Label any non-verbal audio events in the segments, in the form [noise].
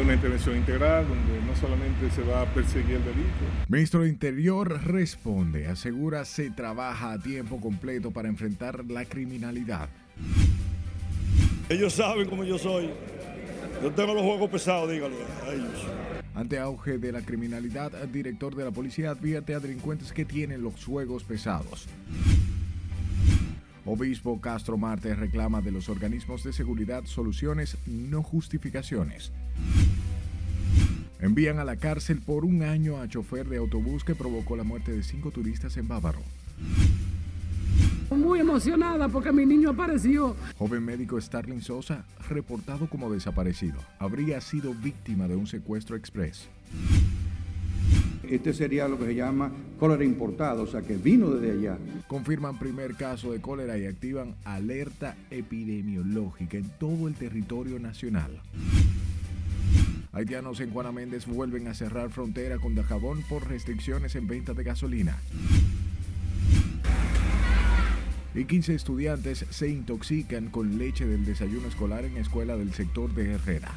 una intervención integral donde no solamente se va a perseguir el delito. Ministro de Interior responde, asegura se trabaja a tiempo completo para enfrentar la criminalidad. Ellos saben cómo yo soy. Yo tengo los juegos pesados, dígale a ellos. Ante auge de la criminalidad, el director de la policía advierte a delincuentes que tienen los juegos pesados. Obispo Castro Marte reclama de los organismos de seguridad soluciones, no justificaciones. Envían a la cárcel por un año a chofer de autobús que provocó la muerte de cinco turistas en Bávaro. Muy emocionada porque mi niño apareció. Joven médico Starling Sosa, reportado como desaparecido, habría sido víctima de un secuestro express. Este sería lo que se llama cólera importada, o sea que vino desde allá. Confirman primer caso de cólera y activan alerta epidemiológica en todo el territorio nacional. Haitianos en Juana Méndez vuelven a cerrar frontera con Dajabón por restricciones en venta de gasolina. Y 15 estudiantes se intoxican con leche del desayuno escolar en escuela del sector de Herrera.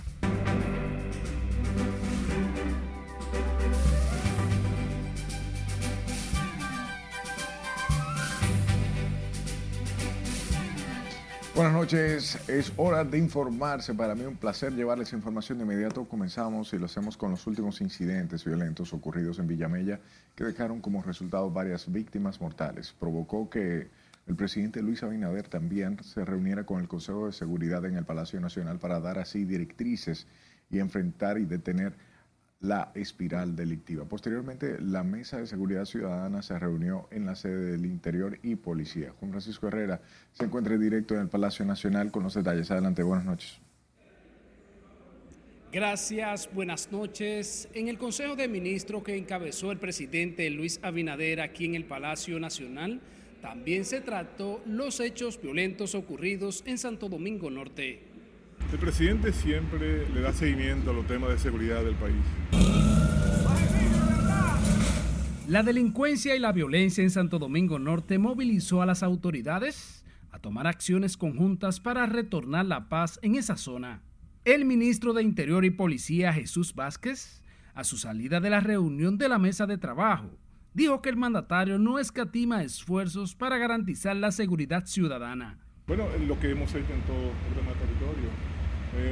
Buenas noches, es hora de informarse. Para mí un placer llevarles información de inmediato. Comenzamos y lo hacemos con los últimos incidentes violentos ocurridos en Villamella que dejaron como resultado varias víctimas mortales. Provocó que el presidente Luis Abinader también se reuniera con el Consejo de Seguridad en el Palacio Nacional para dar así directrices y enfrentar y detener la espiral delictiva. Posteriormente, la Mesa de Seguridad Ciudadana se reunió en la sede del Interior y Policía. Juan Francisco Herrera se encuentra directo en el Palacio Nacional con los detalles. Adelante, buenas noches. Gracias, buenas noches. En el Consejo de Ministros que encabezó el presidente Luis Abinader aquí en el Palacio Nacional, también se trató los hechos violentos ocurridos en Santo Domingo Norte. El presidente siempre le da seguimiento a los temas de seguridad del país. La delincuencia y la violencia en Santo Domingo Norte movilizó a las autoridades a tomar acciones conjuntas para retornar la paz en esa zona. El ministro de Interior y Policía Jesús Vázquez, a su salida de la reunión de la mesa de trabajo, dijo que el mandatario no escatima esfuerzos para garantizar la seguridad ciudadana. Bueno, lo que hemos hecho en todo el territorio,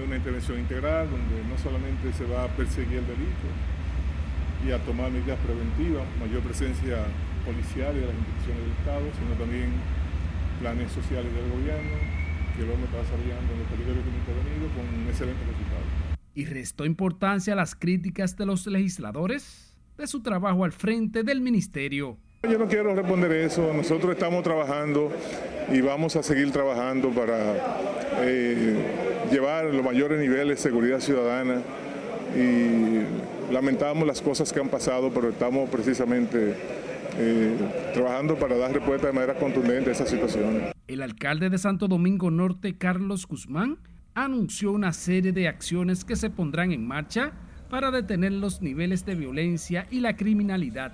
una intervención integral donde no solamente se va a perseguir el delito y a tomar medidas preventivas, mayor presencia policial de las instituciones del Estado, sino también planes sociales del gobierno que lo estado desarrollando en los territorios que hemos intervenido con un excelente resultado. ¿Y restó importancia a las críticas de los legisladores de su trabajo al frente del ministerio? Yo no quiero responder eso, nosotros estamos trabajando y vamos a seguir trabajando para eh, llevar los mayores niveles de seguridad ciudadana y lamentamos las cosas que han pasado, pero estamos precisamente eh, trabajando para dar respuesta de manera contundente a esa situación. El alcalde de Santo Domingo Norte, Carlos Guzmán, anunció una serie de acciones que se pondrán en marcha para detener los niveles de violencia y la criminalidad.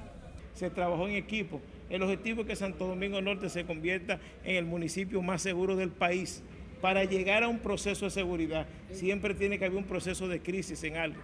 Se trabajó en equipo. El objetivo es que Santo Domingo Norte se convierta en el municipio más seguro del país para llegar a un proceso de seguridad siempre tiene que haber un proceso de crisis en algo.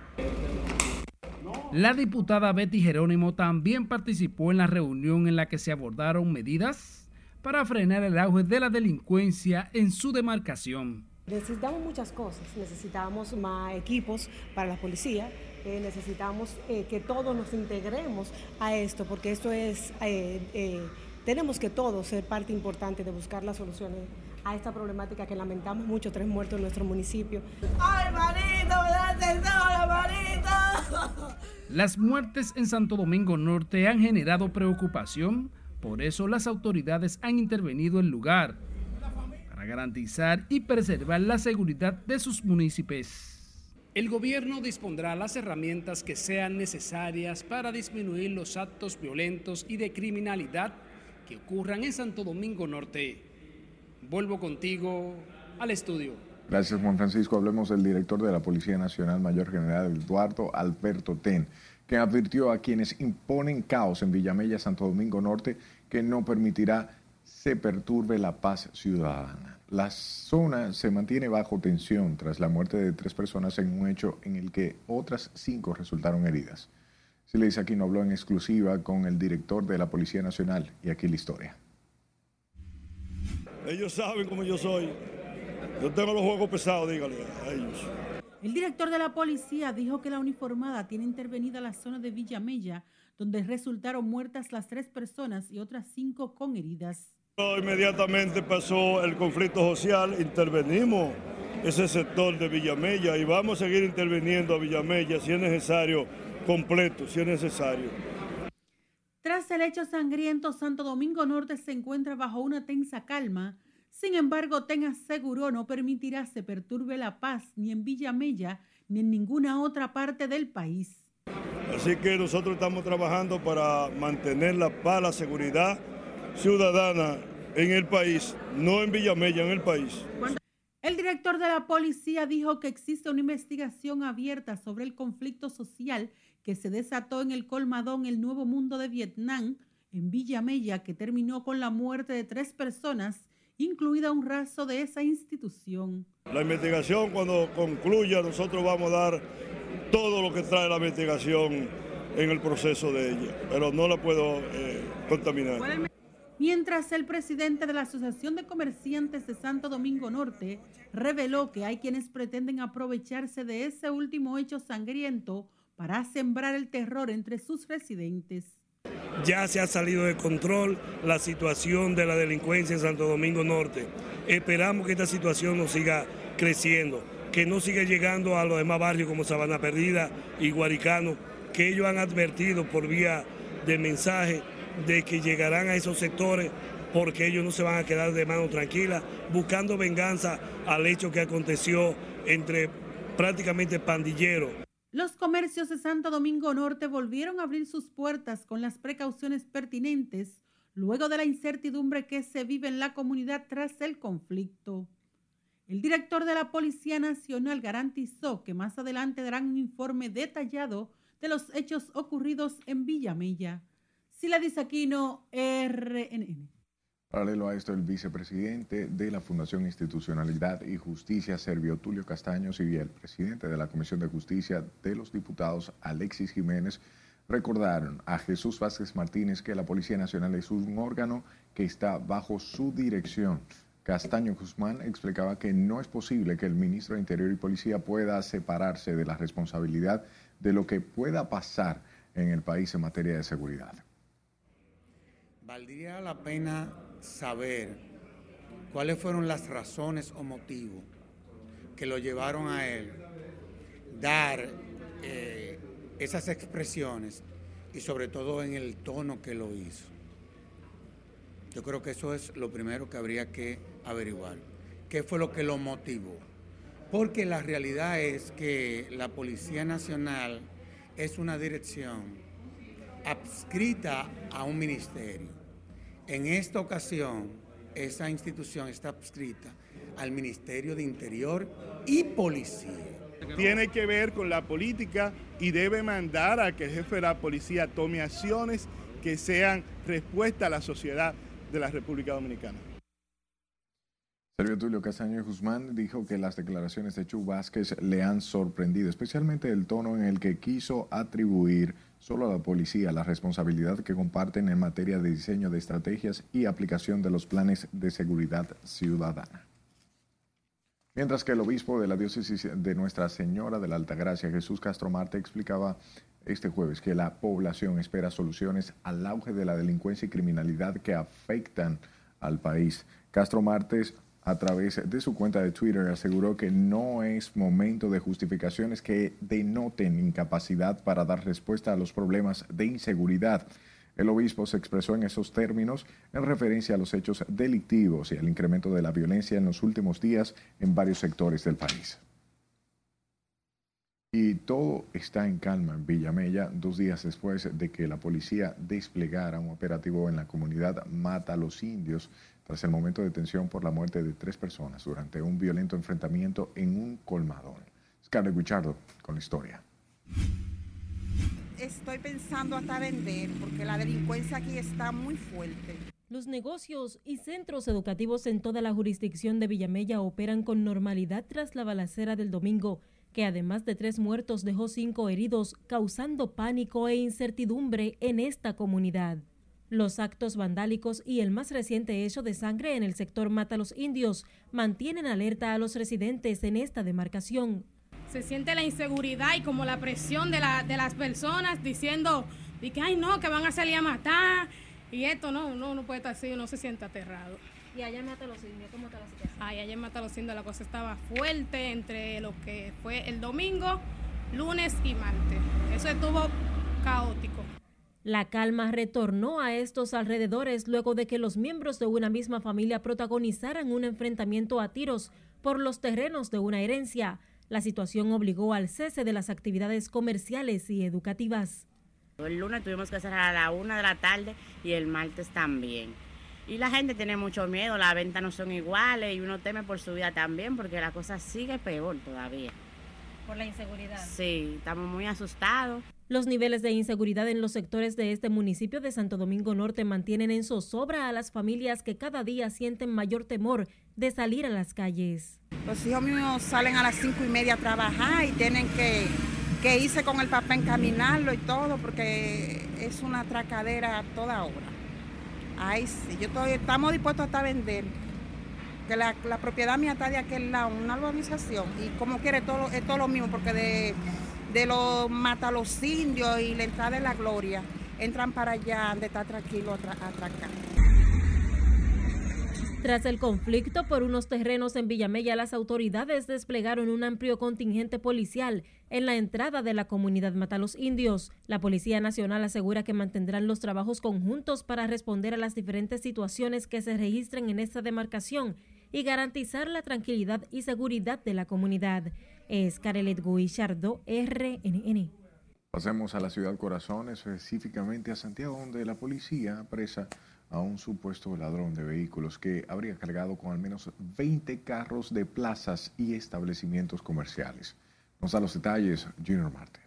La diputada Betty Jerónimo también participó en la reunión en la que se abordaron medidas para frenar el auge de la delincuencia en su demarcación. Necesitamos muchas cosas, necesitamos más equipos para la policía, eh, necesitamos eh, que todos nos integremos a esto, porque esto es, eh, tenemos que todos ser parte importante de buscar las soluciones a esta problemática que lamentamos mucho, tres muertos en nuestro municipio. ¡Ay, manito, me manito! [laughs] Las muertes en Santo Domingo Norte han generado preocupación, por eso las autoridades han intervenido en lugar para garantizar y preservar la seguridad de sus municipios. El gobierno dispondrá las herramientas que sean necesarias para disminuir los actos violentos y de criminalidad que ocurran en Santo Domingo Norte. Vuelvo contigo al estudio. Gracias, Juan Francisco. Hablemos del director de la Policía Nacional, Mayor General Eduardo Alberto Ten, que advirtió a quienes imponen caos en Villamella, Santo Domingo Norte, que no permitirá se perturbe la paz ciudadana. La zona se mantiene bajo tensión tras la muerte de tres personas en un hecho en el que otras cinco resultaron heridas. Sileis no habló en exclusiva con el director de la Policía Nacional y aquí la historia. Ellos saben cómo yo soy. Yo tengo los juegos pesados, dígale a ellos. El director de la policía dijo que la uniformada tiene intervenida la zona de Villa Mella, donde resultaron muertas las tres personas y otras cinco con heridas. Inmediatamente pasó el conflicto social, intervenimos ese sector de Villamella y vamos a seguir interviniendo a Villamella si es necesario, completo, si es necesario. Tras el hecho sangriento, Santo Domingo Norte se encuentra bajo una tensa calma sin embargo, Ten aseguró no permitirá se perturbe la paz ni en Villamella ni en ninguna otra parte del país. Así que nosotros estamos trabajando para mantener la paz, la seguridad ciudadana en el país, no en Villamella, en el país. El director de la policía dijo que existe una investigación abierta sobre el conflicto social que se desató en el colmadón El Nuevo Mundo de Vietnam, en Villamella, que terminó con la muerte de tres personas incluida un rastro de esa institución. La investigación cuando concluya nosotros vamos a dar todo lo que trae la investigación en el proceso de ella, pero no la puedo eh, contaminar. Mientras el presidente de la Asociación de Comerciantes de Santo Domingo Norte reveló que hay quienes pretenden aprovecharse de ese último hecho sangriento para sembrar el terror entre sus residentes ya se ha salido de control la situación de la delincuencia en Santo Domingo Norte. Esperamos que esta situación no siga creciendo, que no siga llegando a los demás barrios como Sabana Perdida y Guaricano, que ellos han advertido por vía de mensaje de que llegarán a esos sectores porque ellos no se van a quedar de mano tranquila, buscando venganza al hecho que aconteció entre prácticamente pandilleros los comercios de Santo Domingo Norte volvieron a abrir sus puertas con las precauciones pertinentes luego de la incertidumbre que se vive en la comunidad tras el conflicto. El director de la Policía Nacional garantizó que más adelante darán un informe detallado de los hechos ocurridos en Villamella. Sila Aquino, RNN. Paralelo a esto, el vicepresidente de la Fundación Institucionalidad y Justicia, Servio Tulio Castaños, y el presidente de la Comisión de Justicia de los Diputados, Alexis Jiménez, recordaron a Jesús Vázquez Martínez que la Policía Nacional es un órgano que está bajo su dirección. Castaño Guzmán explicaba que no es posible que el ministro de Interior y Policía pueda separarse de la responsabilidad de lo que pueda pasar en el país en materia de seguridad. Valdría la pena saber cuáles fueron las razones o motivos que lo llevaron a él dar eh, esas expresiones y sobre todo en el tono que lo hizo. Yo creo que eso es lo primero que habría que averiguar. ¿Qué fue lo que lo motivó? Porque la realidad es que la Policía Nacional es una dirección adscrita a un ministerio en esta ocasión, esa institución está adscrita al Ministerio de Interior y Policía. Tiene que ver con la política y debe mandar a que el jefe de la policía tome acciones que sean respuesta a la sociedad de la República Dominicana. Sergio Tulio Castaño Guzmán dijo que las declaraciones de Chu Vázquez le han sorprendido, especialmente el tono en el que quiso atribuir solo a la policía la responsabilidad que comparten en materia de diseño de estrategias y aplicación de los planes de seguridad ciudadana. Mientras que el obispo de la diócesis de Nuestra Señora de la Altagracia, Jesús Castro Marte, explicaba este jueves que la población espera soluciones al auge de la delincuencia y criminalidad que afectan al país. Castro Martes a través de su cuenta de Twitter aseguró que no es momento de justificaciones que denoten incapacidad para dar respuesta a los problemas de inseguridad. El obispo se expresó en esos términos en referencia a los hechos delictivos y al incremento de la violencia en los últimos días en varios sectores del país. Y todo está en calma en Villamella, dos días después de que la policía desplegara un operativo en la comunidad Mata a los Indios, tras el momento de tensión por la muerte de tres personas durante un violento enfrentamiento en un colmadón. Scarlett Guichardo con la historia. Estoy pensando hasta vender porque la delincuencia aquí está muy fuerte. Los negocios y centros educativos en toda la jurisdicción de Villamella operan con normalidad tras la balacera del domingo, que además de tres muertos dejó cinco heridos, causando pánico e incertidumbre en esta comunidad. Los actos vandálicos y el más reciente hecho de sangre en el sector Mata los Indios mantienen alerta a los residentes en esta demarcación. Se siente la inseguridad y como la presión de, la, de las personas diciendo que, ay no, que van a salir a matar, y esto no, no, no puede estar así, uno se siente aterrado. ¿Y allá en Mata los Indios cómo está la situación? Ay, allá en Mata los Indios la cosa estaba fuerte entre lo que fue el domingo, lunes y martes. Eso estuvo caótico. La calma retornó a estos alrededores luego de que los miembros de una misma familia protagonizaran un enfrentamiento a tiros por los terrenos de una herencia. La situación obligó al cese de las actividades comerciales y educativas. El lunes tuvimos que cerrar a la una de la tarde y el martes también. Y la gente tiene mucho miedo, las ventas no son iguales y uno teme por su vida también porque la cosa sigue peor todavía. ¿Por la inseguridad? Sí, estamos muy asustados. Los niveles de inseguridad en los sectores de este municipio de Santo Domingo Norte mantienen en zozobra a las familias que cada día sienten mayor temor de salir a las calles. Los hijos míos salen a las cinco y media a trabajar y tienen que que hice con el papá encaminarlo y todo, porque es una atracadera a toda hora. Ay, sí, yo estoy, estamos dispuestos hasta vender. Que la, propiedad mía está de aquel lado, una urbanización, y como quiere, todo, es todo lo mismo, porque de, de los mata los indios y la entrada de la gloria, entran para allá, donde está tranquilo atracar. Tras el conflicto por unos terrenos en Villamella, las autoridades desplegaron un amplio contingente policial en la entrada de la comunidad Matalos Indios. La Policía Nacional asegura que mantendrán los trabajos conjuntos para responder a las diferentes situaciones que se registren en esta demarcación y garantizar la tranquilidad y seguridad de la comunidad. Es Carelet Guillardo, RNN. Pasemos a la ciudad Corazón, específicamente a Santiago, donde la policía presa a un supuesto ladrón de vehículos que habría cargado con al menos 20 carros de plazas y establecimientos comerciales. Nos da los detalles Junior Marte.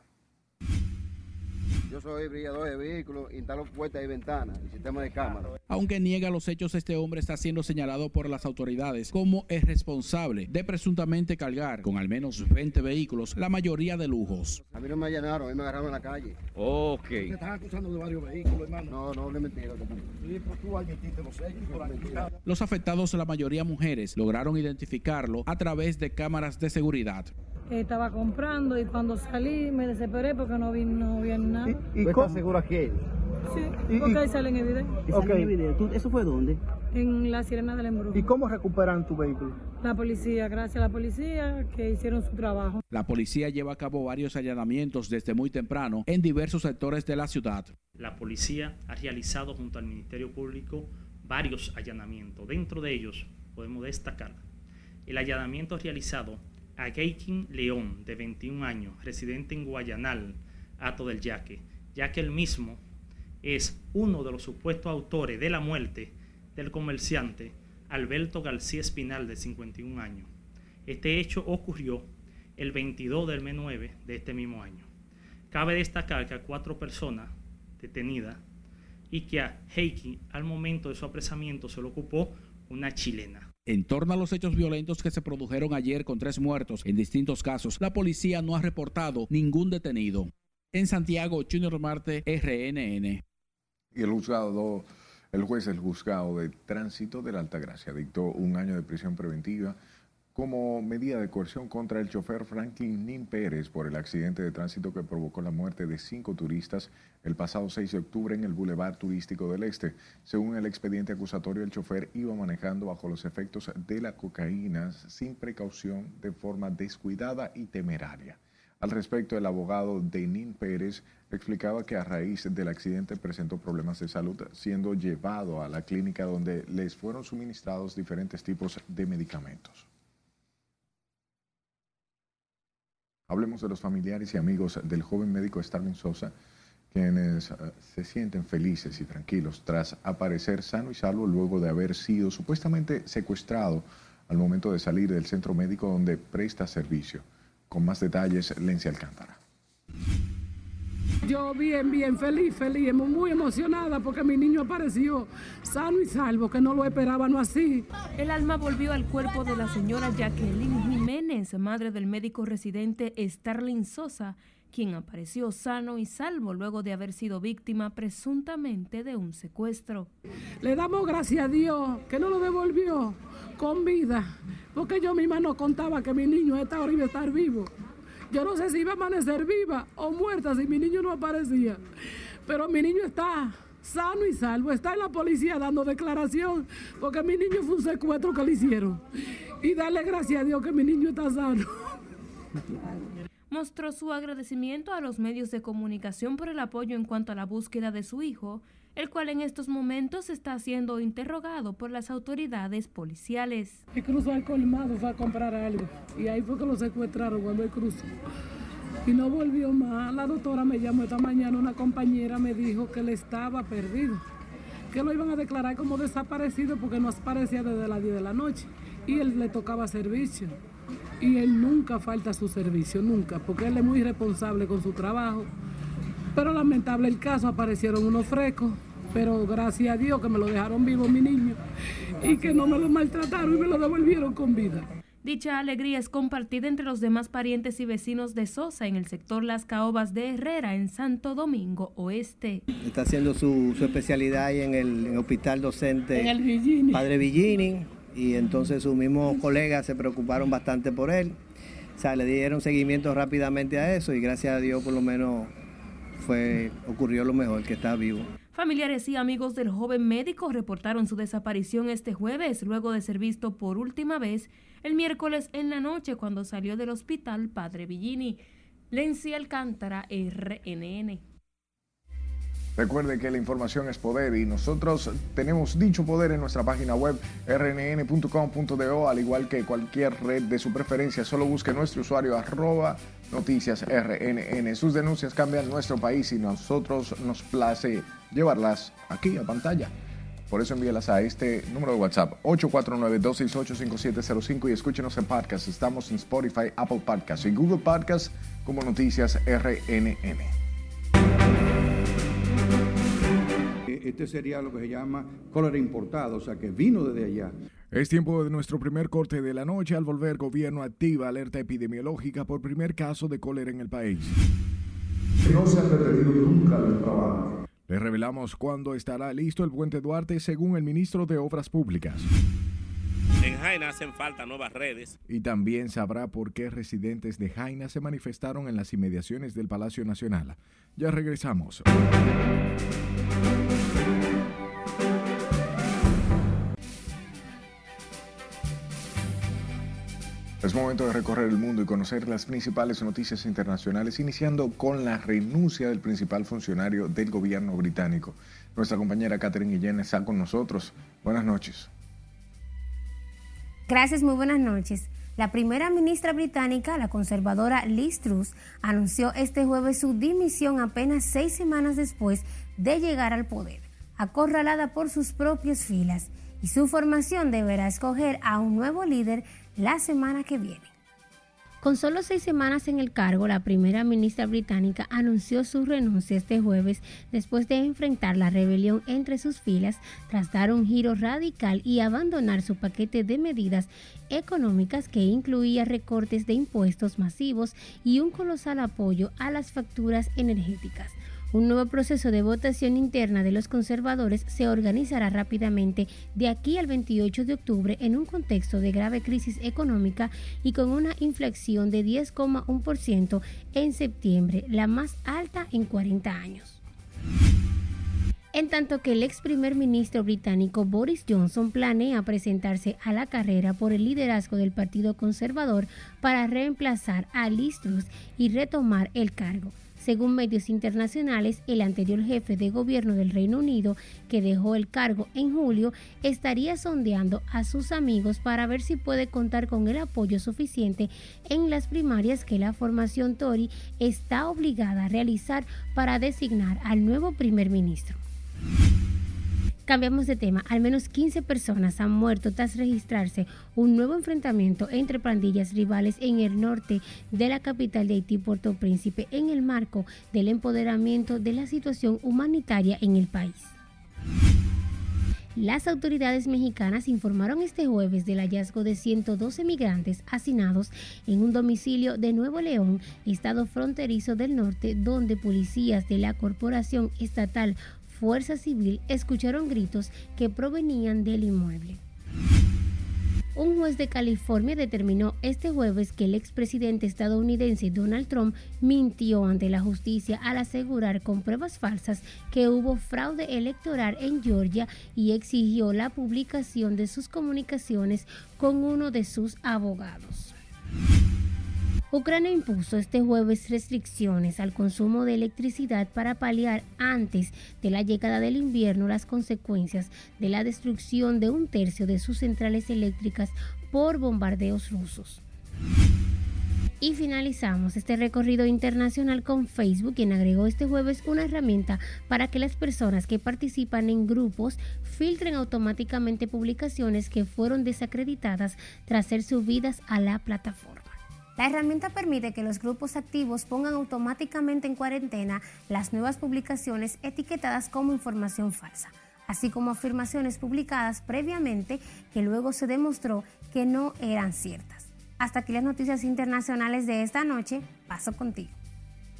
Yo soy brillador de vehículos, instalo puertas y ventanas y sistema de cámara. Aunque niega los hechos, este hombre está siendo señalado por las autoridades como el responsable de presuntamente cargar con al menos 20 vehículos, la mayoría de lujos. A mí no me allanaron, a mí me agarraron en la calle. Ok. ¿Te están acusando de varios vehículos, hermano? No, no, no es mentira. Sí, pero tú admitiste los hechos por aquí. Los afectados, la mayoría mujeres, lograron identificarlo a través de cámaras de seguridad estaba comprando y cuando salí me desesperé porque no vi, no vi nada. ¿Y, y estás seguro aquí? Sí, porque ahí. Okay. ¿Tú, ¿Eso fue dónde? En la Sirena del Embrujo. ¿Y cómo recuperan tu vehículo? La policía, gracias a la policía que hicieron su trabajo. La policía lleva a cabo varios allanamientos desde muy temprano en diversos sectores de la ciudad. La policía ha realizado junto al Ministerio Público varios allanamientos. Dentro de ellos podemos destacar el allanamiento realizado a Geikin León, de 21 años, residente en Guayanal, Ato del Yaque, ya que él mismo es uno de los supuestos autores de la muerte del comerciante Alberto García Espinal, de 51 años. Este hecho ocurrió el 22 del mes 9 de este mismo año. Cabe destacar que a cuatro personas detenidas y que a Heiki al momento de su apresamiento se lo ocupó una chilena. En torno a los hechos violentos que se produjeron ayer con tres muertos en distintos casos, la policía no ha reportado ningún detenido. En Santiago, Junior Marte, RNN. Y el juzgado, el juez del juzgado de tránsito de la Altagracia dictó un año de prisión preventiva como medida de coerción contra el chofer Franklin Nin Pérez por el accidente de tránsito que provocó la muerte de cinco turistas el pasado 6 de octubre en el Boulevard Turístico del Este. Según el expediente acusatorio, el chofer iba manejando bajo los efectos de la cocaína sin precaución, de forma descuidada y temeraria. Al respecto, el abogado de Nin Pérez explicaba que a raíz del accidente presentó problemas de salud, siendo llevado a la clínica donde les fueron suministrados diferentes tipos de medicamentos. Hablemos de los familiares y amigos del joven médico Starvin Sosa, quienes eh, se sienten felices y tranquilos tras aparecer sano y salvo luego de haber sido supuestamente secuestrado al momento de salir del centro médico donde presta servicio. Con más detalles, Lencia Alcántara. Yo bien, bien, feliz, feliz, muy emocionada porque mi niño apareció sano y salvo, que no lo esperaba, no así. El alma volvió al cuerpo de la señora Jacqueline Jiménez, madre del médico residente Starling Sosa, quien apareció sano y salvo luego de haber sido víctima presuntamente de un secuestro. Le damos gracias a Dios que no lo devolvió con vida, porque yo misma no contaba que mi niño esta hora iba a estar vivo. Yo no sé si iba a amanecer viva o muerta si mi niño no aparecía. Pero mi niño está sano y salvo. Está en la policía dando declaración porque mi niño fue un secuestro que le hicieron. Y darle gracias a Dios que mi niño está sano. Mostró su agradecimiento a los medios de comunicación por el apoyo en cuanto a la búsqueda de su hijo el cual en estos momentos está siendo interrogado por las autoridades policiales. Y cruzó al colmado, fue a comprar algo y ahí fue que lo secuestraron cuando él cruzó. Y no volvió más. La doctora me llamó esta mañana, una compañera me dijo que él estaba perdido, que lo iban a declarar como desaparecido porque no aparecía desde las 10 de la noche y él le tocaba servicio. Y él nunca falta su servicio, nunca, porque él es muy responsable con su trabajo. Pero lamentable el caso, aparecieron unos frescos pero gracias a Dios que me lo dejaron vivo mi niño y que no me lo maltrataron y me lo devolvieron con vida. Dicha alegría es compartida entre los demás parientes y vecinos de Sosa en el sector Las Caobas de Herrera, en Santo Domingo Oeste. Está haciendo su, especialidad ahí en el, hospital docente Padre Villini, y entonces sus mismos colegas se preocuparon bastante por él. O sea, le dieron seguimiento rápidamente a eso y gracias a Dios por lo menos fue, ocurrió lo mejor, que está vivo. Familiares y amigos del joven médico reportaron su desaparición este jueves luego de ser visto por última vez el miércoles en la noche cuando salió del hospital Padre Villini. Lenzi Alcántara, RNN. Recuerde que la información es poder y nosotros tenemos dicho poder en nuestra página web rnn.com.do, al igual que cualquier red de su preferencia. Solo busque nuestro usuario arroba noticias rnn. Sus denuncias cambian nuestro país y nosotros nos place llevarlas aquí a pantalla. Por eso envíalas a este número de WhatsApp 849-268-5705 y escúchenos en podcast. Estamos en Spotify, Apple Podcasts y Google Podcasts como Noticias RNN. Este sería lo que se llama cólera importado, o sea que vino desde allá. Es tiempo de nuestro primer corte de la noche. Al volver, gobierno activa alerta epidemiológica por primer caso de cólera en el país. No se ha detenido nunca el trabajo le revelamos cuándo estará listo el puente Duarte según el ministro de Obras Públicas. En Jaina hacen falta nuevas redes. Y también sabrá por qué residentes de Jaina se manifestaron en las inmediaciones del Palacio Nacional. Ya regresamos. Es momento de recorrer el mundo y conocer las principales noticias internacionales, iniciando con la renuncia del principal funcionario del gobierno británico. Nuestra compañera Catherine Guillén está con nosotros. Buenas noches. Gracias, muy buenas noches. La primera ministra británica, la conservadora Liz Truss, anunció este jueves su dimisión apenas seis semanas después de llegar al poder, acorralada por sus propias filas, y su formación deberá escoger a un nuevo líder la semana que viene. Con solo seis semanas en el cargo, la primera ministra británica anunció su renuncia este jueves después de enfrentar la rebelión entre sus filas tras dar un giro radical y abandonar su paquete de medidas económicas que incluía recortes de impuestos masivos y un colosal apoyo a las facturas energéticas. Un nuevo proceso de votación interna de los conservadores se organizará rápidamente de aquí al 28 de octubre en un contexto de grave crisis económica y con una inflación de 10,1% en septiembre, la más alta en 40 años. En tanto que el ex primer ministro británico Boris Johnson planea presentarse a la carrera por el liderazgo del Partido Conservador para reemplazar a Liz y retomar el cargo. Según medios internacionales, el anterior jefe de gobierno del Reino Unido, que dejó el cargo en julio, estaría sondeando a sus amigos para ver si puede contar con el apoyo suficiente en las primarias que la formación Tory está obligada a realizar para designar al nuevo primer ministro. Cambiamos de tema. Al menos 15 personas han muerto tras registrarse un nuevo enfrentamiento entre pandillas rivales en el norte de la capital de Haití, Puerto Príncipe, en el marco del empoderamiento de la situación humanitaria en el país. Las autoridades mexicanas informaron este jueves del hallazgo de 112 migrantes hacinados en un domicilio de Nuevo León, estado fronterizo del norte, donde policías de la Corporación Estatal Fuerza Civil escucharon gritos que provenían del inmueble. Un juez de California determinó este jueves que el expresidente estadounidense Donald Trump mintió ante la justicia al asegurar con pruebas falsas que hubo fraude electoral en Georgia y exigió la publicación de sus comunicaciones con uno de sus abogados. Ucrania impuso este jueves restricciones al consumo de electricidad para paliar antes de la llegada del invierno las consecuencias de la destrucción de un tercio de sus centrales eléctricas por bombardeos rusos. Y finalizamos este recorrido internacional con Facebook, quien agregó este jueves una herramienta para que las personas que participan en grupos filtren automáticamente publicaciones que fueron desacreditadas tras ser subidas a la plataforma. La herramienta permite que los grupos activos pongan automáticamente en cuarentena las nuevas publicaciones etiquetadas como información falsa, así como afirmaciones publicadas previamente que luego se demostró que no eran ciertas. Hasta aquí las noticias internacionales de esta noche. Paso contigo.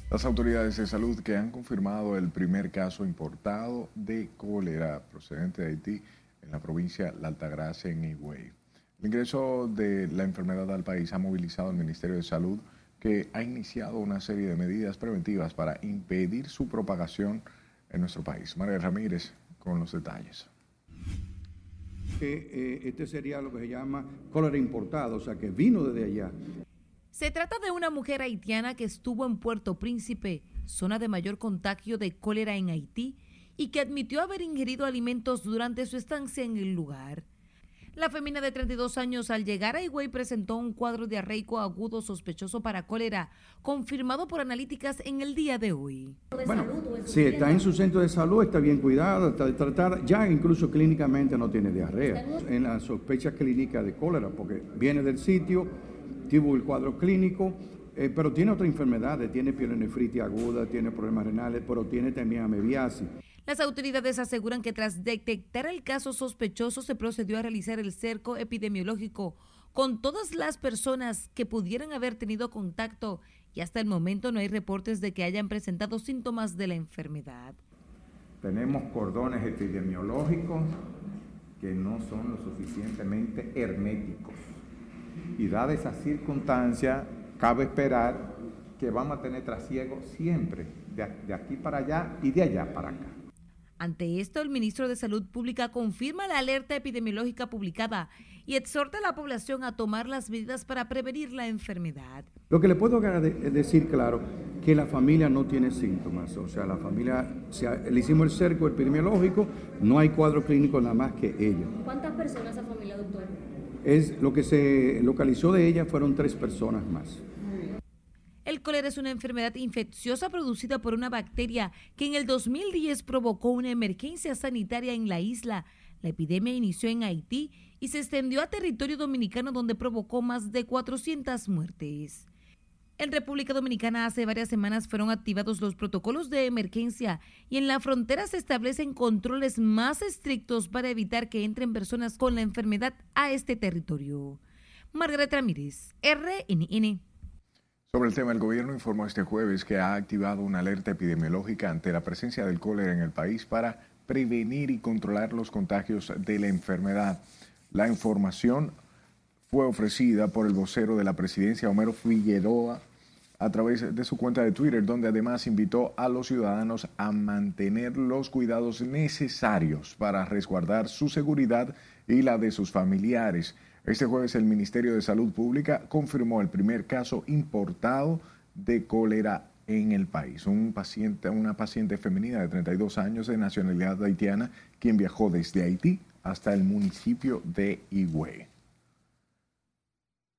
Las autoridades de salud que han confirmado el primer caso importado de cólera procedente de Haití en la provincia de La Altagracia en Higüey. El ingreso de la enfermedad al país ha movilizado al Ministerio de Salud, que ha iniciado una serie de medidas preventivas para impedir su propagación en nuestro país. María Ramírez con los detalles. Eh, este sería lo que se llama cólera importado, o sea, que vino desde allá. Se trata de una mujer haitiana que estuvo en Puerto Príncipe, zona de mayor contagio de cólera en Haití, y que admitió haber ingerido alimentos durante su estancia en el lugar. La femina de 32 años al llegar a Higüey presentó un cuadro diarreico agudo sospechoso para cólera, confirmado por analíticas en el día de hoy. Bueno, si está en su centro de salud, está bien cuidado, está de tratar, ya incluso clínicamente no tiene diarrea. En la sospecha clínica de cólera, porque viene del sitio, tuvo el cuadro clínico, eh, pero tiene otra enfermedades, tiene pielonefritis aguda, tiene problemas renales, pero tiene también amebiasis. Las autoridades aseguran que tras detectar el caso sospechoso se procedió a realizar el cerco epidemiológico con todas las personas que pudieran haber tenido contacto y hasta el momento no hay reportes de que hayan presentado síntomas de la enfermedad. Tenemos cordones epidemiológicos que no son lo suficientemente herméticos. Y dada esa circunstancia, cabe esperar que vamos a tener trasiego siempre, de aquí para allá y de allá para acá. Ante esto, el ministro de Salud Pública confirma la alerta epidemiológica publicada y exhorta a la población a tomar las medidas para prevenir la enfermedad. Lo que le puedo decir, claro, que la familia no tiene síntomas, o sea, la familia, le hicimos el cerco epidemiológico, no hay cuadro clínico nada más que ella. ¿Cuántas personas esa familia, doctor? Es, lo que se localizó de ella fueron tres personas más. El cólera es una enfermedad infecciosa producida por una bacteria que en el 2010 provocó una emergencia sanitaria en la isla. La epidemia inició en Haití y se extendió a territorio dominicano donde provocó más de 400 muertes. En República Dominicana hace varias semanas fueron activados los protocolos de emergencia y en la frontera se establecen controles más estrictos para evitar que entren personas con la enfermedad a este territorio. Margaret Ramírez, RNN. Sobre el tema, el gobierno informó este jueves que ha activado una alerta epidemiológica ante la presencia del cólera en el país para prevenir y controlar los contagios de la enfermedad. La información fue ofrecida por el vocero de la presidencia, Homero Figueroa, a través de su cuenta de Twitter, donde además invitó a los ciudadanos a mantener los cuidados necesarios para resguardar su seguridad y la de sus familiares. Este jueves el Ministerio de Salud Pública confirmó el primer caso importado de cólera en el país. Un paciente, una paciente femenina de 32 años de nacionalidad haitiana, quien viajó desde Haití hasta el municipio de Higüey.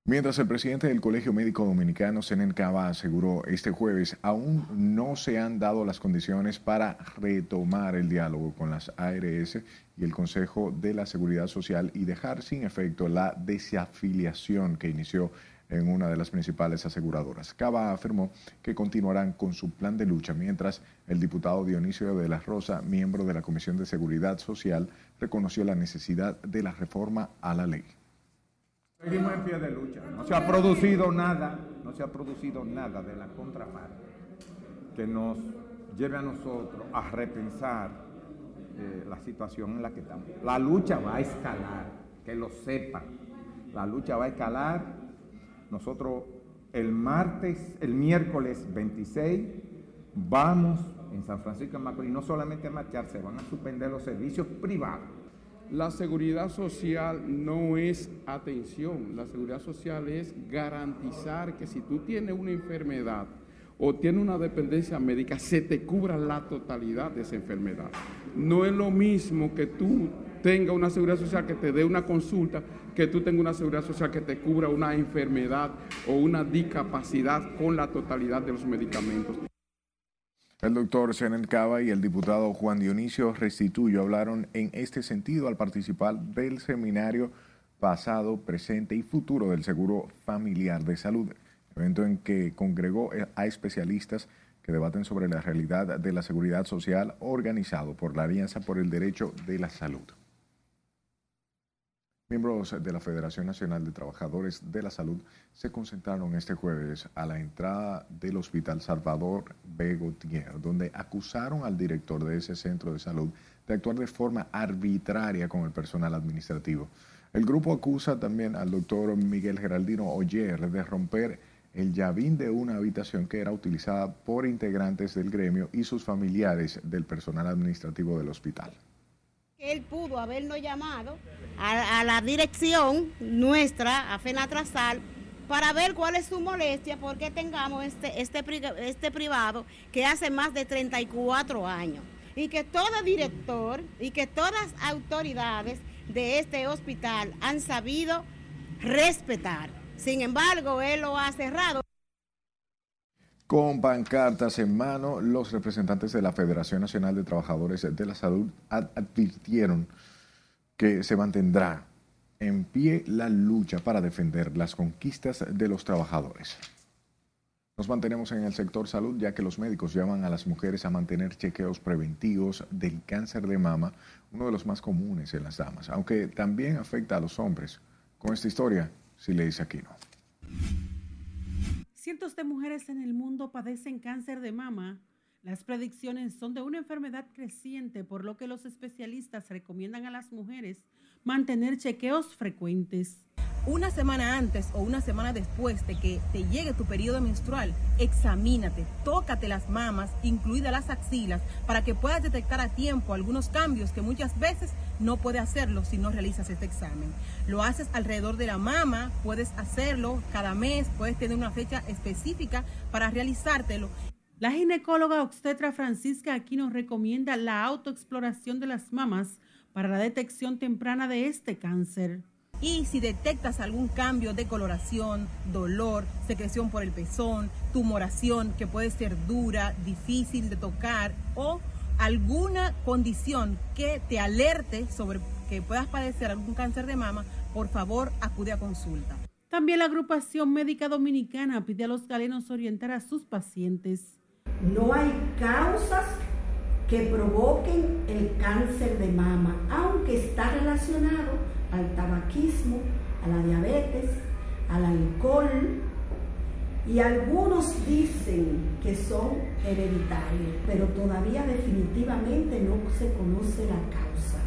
Mientras el presidente del Colegio Médico Dominicano, Senen Cava, aseguró este jueves, aún no se han dado las condiciones para retomar el diálogo con las ARS y el Consejo de la Seguridad Social y dejar sin efecto la desafiliación que inició en una de las principales aseguradoras. Cava afirmó que continuarán con su plan de lucha, mientras el diputado Dionisio de la Rosa, miembro de la Comisión de Seguridad Social, reconoció la necesidad de la reforma a la ley. Seguimos en pie de lucha. No se ha producido nada, no se ha producido nada de la contraparte que nos lleve a nosotros a repensar eh, la situación en la que estamos. La lucha va a escalar, que lo sepan. La lucha va a escalar. Nosotros el martes, el miércoles 26, vamos en San Francisco de Macorís no solamente a marchar, se van a suspender los servicios privados la seguridad social no es atención, la seguridad social es garantizar que si tú tienes una enfermedad o tienes una dependencia médica, se te cubra la totalidad de esa enfermedad. No es lo mismo que tú tengas una seguridad social que te dé una consulta, que tú tengas una seguridad social que te cubra una enfermedad o una discapacidad con la totalidad de los medicamentos. El doctor Senen Cava y el diputado Juan Dionisio Restituyo hablaron en este sentido al participar del seminario pasado, presente y futuro del Seguro Familiar de Salud, evento en que congregó a especialistas que debaten sobre la realidad de la seguridad social organizado por la Alianza por el Derecho de la Salud. Miembros de la Federación Nacional de Trabajadores de la Salud se concentraron este jueves a la entrada del Hospital Salvador B. donde acusaron al director de ese centro de salud de actuar de forma arbitraria con el personal administrativo. El grupo acusa también al doctor Miguel Geraldino Oyer de romper el llavín de una habitación que era utilizada por integrantes del gremio y sus familiares del personal administrativo del hospital. Él pudo habernos llamado a, la dirección nuestra, a FENATRASAL, para ver cuál es su molestia, porque tengamos este, este, este privado que hace más de 34 años. Y que todo director y que todas autoridades de este hospital han sabido respetar. Sin embargo, él lo ha cerrado. Con pancartas en mano, los representantes de la Federación Nacional de Trabajadores de la Salud advirtieron que se mantendrá en pie la lucha para defender las conquistas de los trabajadores. Nos mantenemos en el sector salud ya que los médicos llaman a las mujeres a mantener chequeos preventivos del cáncer de mama, uno de los más comunes en las damas, aunque también afecta a los hombres. Con esta historia, si le dice aquí no. Cientos de mujeres en el mundo padecen cáncer de mama. Las predicciones son de una enfermedad creciente, por lo que los especialistas recomiendan a las mujeres mantener chequeos frecuentes una semana antes o una semana después de que te llegue tu periodo menstrual, examínate, tócate las mamas, incluidas las axilas, para que puedas detectar a tiempo algunos cambios que muchas veces no puedes hacerlo si no realizas este examen. Lo haces alrededor de la mama, puedes hacerlo cada mes, puedes tener una fecha específica para realizártelo. La ginecóloga obstetra Francisca aquí nos recomienda la autoexploración de las mamas para la detección temprana de este cáncer. Y si detectas algún cambio de coloración, dolor, secreción por el pezón, tumoración que puede ser dura, difícil de tocar o alguna condición que te alerte sobre que puedas padecer algún cáncer de mama, por favor acude a consulta. También la agrupación médica dominicana pide a los galenos orientar a sus pacientes. No hay causas que provoquen el cáncer de mama, aunque está relacionado al tabaquismo, a la diabetes, al alcohol, y algunos dicen que son hereditarios, pero todavía definitivamente no se conoce la causa.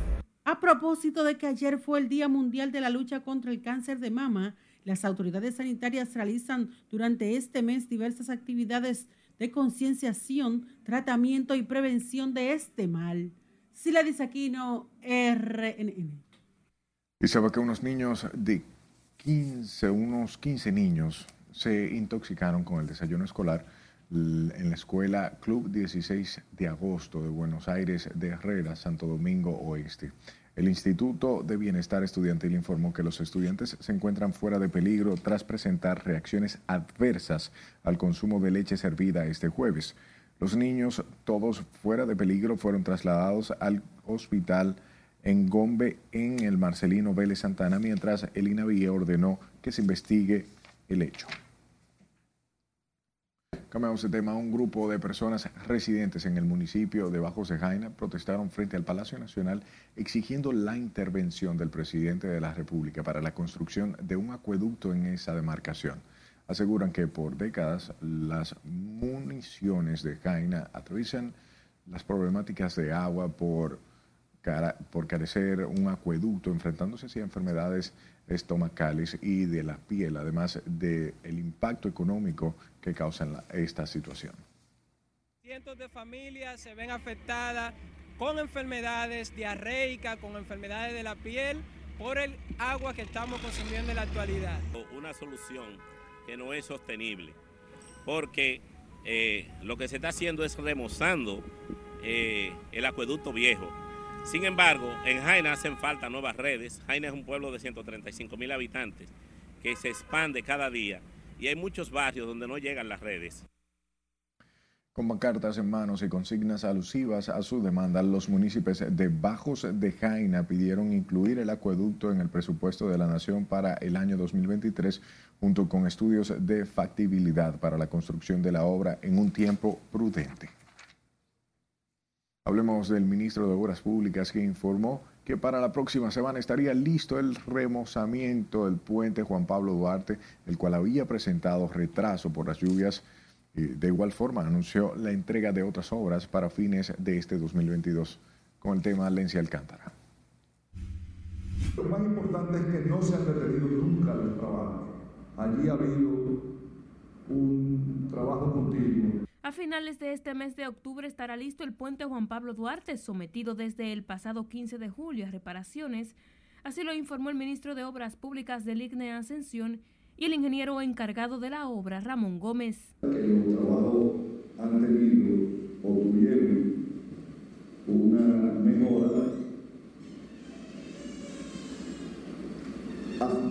A propósito de que ayer fue el Día Mundial de la Lucha contra el Cáncer de Mama, las autoridades sanitarias realizan durante este mes diversas actividades de concienciación, tratamiento y prevención de este mal. Sila Aquino, RNN. Sabe que unos niños de 15, unos 15 niños se intoxicaron con el desayuno escolar en la escuela Club 16 de Agosto de Buenos Aires de Herrera, Santo Domingo Oeste. El Instituto de Bienestar Estudiantil informó que los estudiantes se encuentran fuera de peligro tras presentar reacciones adversas al consumo de leche servida este jueves. Los niños, todos fuera de peligro, fueron trasladados al hospital en Gombe, en el Marcelino Vélez Santana, mientras el INAVIE ordenó que se investigue el hecho. Cambiamos de tema. Un grupo de personas residentes en el municipio de Bajo Cejaina protestaron frente al Palacio Nacional exigiendo la intervención del presidente de la República para la construcción de un acueducto en esa demarcación. Aseguran que por décadas las municiones de Jaina atraviesan las problemáticas de agua por, por carecer un acueducto, enfrentándose así a enfermedades estomacales y de la piel, además del impacto económico que causa esta situación. Cientos de familias se ven afectadas con enfermedades diarreicas, con enfermedades de la piel, por el agua que estamos consumiendo en la actualidad. Una solución que no es sostenible, porque eh, lo que se está haciendo es remozando eh, el acueducto viejo sin embargo, en Jaina hacen falta nuevas redes. Jaina es un pueblo de 135 mil habitantes que se expande cada día y hay muchos barrios donde no llegan las redes. Con cartas en manos y consignas alusivas a su demanda, los municipios de Bajos de Jaina pidieron incluir el acueducto en el presupuesto de la Nación para el año 2023, junto con estudios de factibilidad para la construcción de la obra en un tiempo prudente. Hablemos del ministro de Obras Públicas que informó que para la próxima semana estaría listo el remozamiento del puente Juan Pablo Duarte, el cual había presentado retraso por las lluvias. De igual forma, anunció la entrega de otras obras para fines de este 2022 con el tema Lencia Alcántara. Lo más importante es que no se ha detenido nunca el trabajo. Allí ha habido un trabajo continuo. A finales de este mes de octubre estará listo el puente Juan Pablo Duarte, sometido desde el pasado 15 de julio a reparaciones. Así lo informó el ministro de Obras Públicas del IGNE Ascensión y el ingeniero encargado de la obra, Ramón Gómez. Los trabajos han tenido o tuvieron una mejora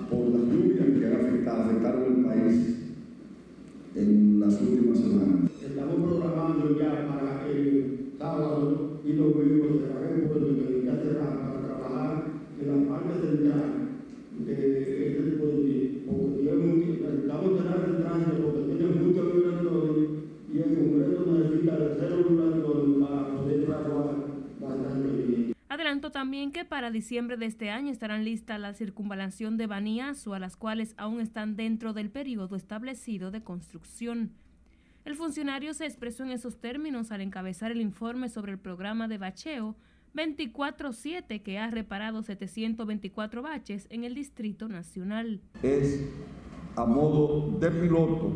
por las lluvias que han afectado el país en las últimas semanas estamos programando ya para el sábado y domingo cerraremos el ya cerrar para trabajar en la parte central de este dispositivo, porque necesitamos cerrar el tránsito porque tiene muchos vibratorios y el Congreso necesita de cero vibratorios para poder trabajar bastante bien. Adelantó también que para diciembre de este año estarán listas la circunvalación de Baniazo, a las cuales aún están dentro del periodo establecido de construcción. El funcionario se expresó en esos términos al encabezar el informe sobre el programa de bacheo 24-7 que ha reparado 724 baches en el Distrito Nacional. Es a modo de piloto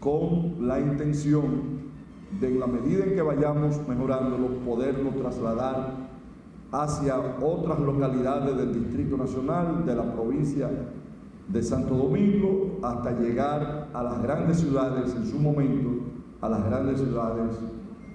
con la intención de en la medida en que vayamos mejorándolo poderlo trasladar hacia otras localidades del Distrito Nacional, de la provincia de Santo Domingo hasta llegar a las grandes ciudades en su momento, a las grandes ciudades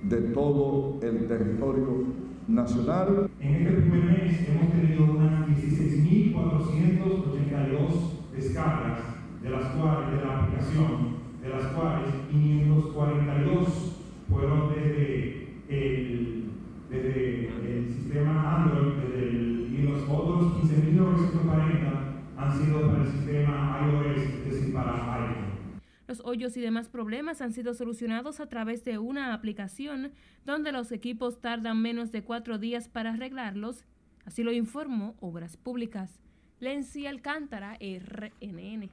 de todo el territorio nacional. En este primer mes hemos tenido unas 16.482 descargas de las cuales, de la aplicación, de las cuales 542 fueron desde el, desde el sistema Android desde y los otros 15.940 Los hoyos y demás problemas han sido solucionados a través de una aplicación donde los equipos tardan menos de cuatro días para arreglarlos, así lo informó Obras Públicas. Lency Alcántara, RNN.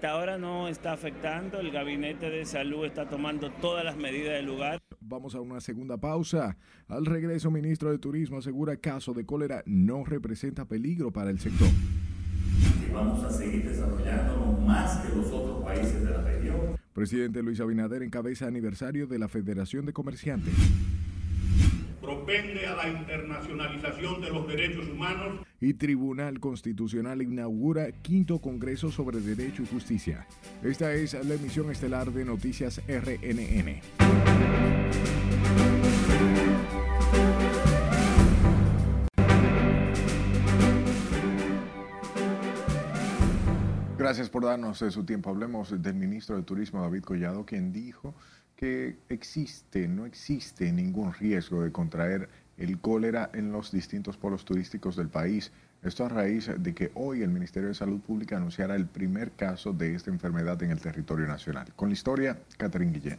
Hasta ahora no está afectando, el Gabinete de Salud está tomando todas las medidas del lugar. Vamos a una segunda pausa. Al regreso, ministro de Turismo asegura caso de cólera no representa peligro para el sector. Vamos a seguir desarrollándonos más que los otros países de la región. Presidente Luis Abinader encabeza aniversario de la Federación de Comerciantes propende a la internacionalización de los derechos humanos. Y Tribunal Constitucional inaugura quinto Congreso sobre Derecho y Justicia. Esta es la emisión estelar de Noticias RNN. Gracias por darnos su tiempo. Hablemos del ministro de Turismo, David Collado, quien dijo que existe, no existe ningún riesgo de contraer el cólera en los distintos polos turísticos del país. Esto a raíz de que hoy el Ministerio de Salud Pública anunciara el primer caso de esta enfermedad en el territorio nacional. Con la historia, Catherine Guillén.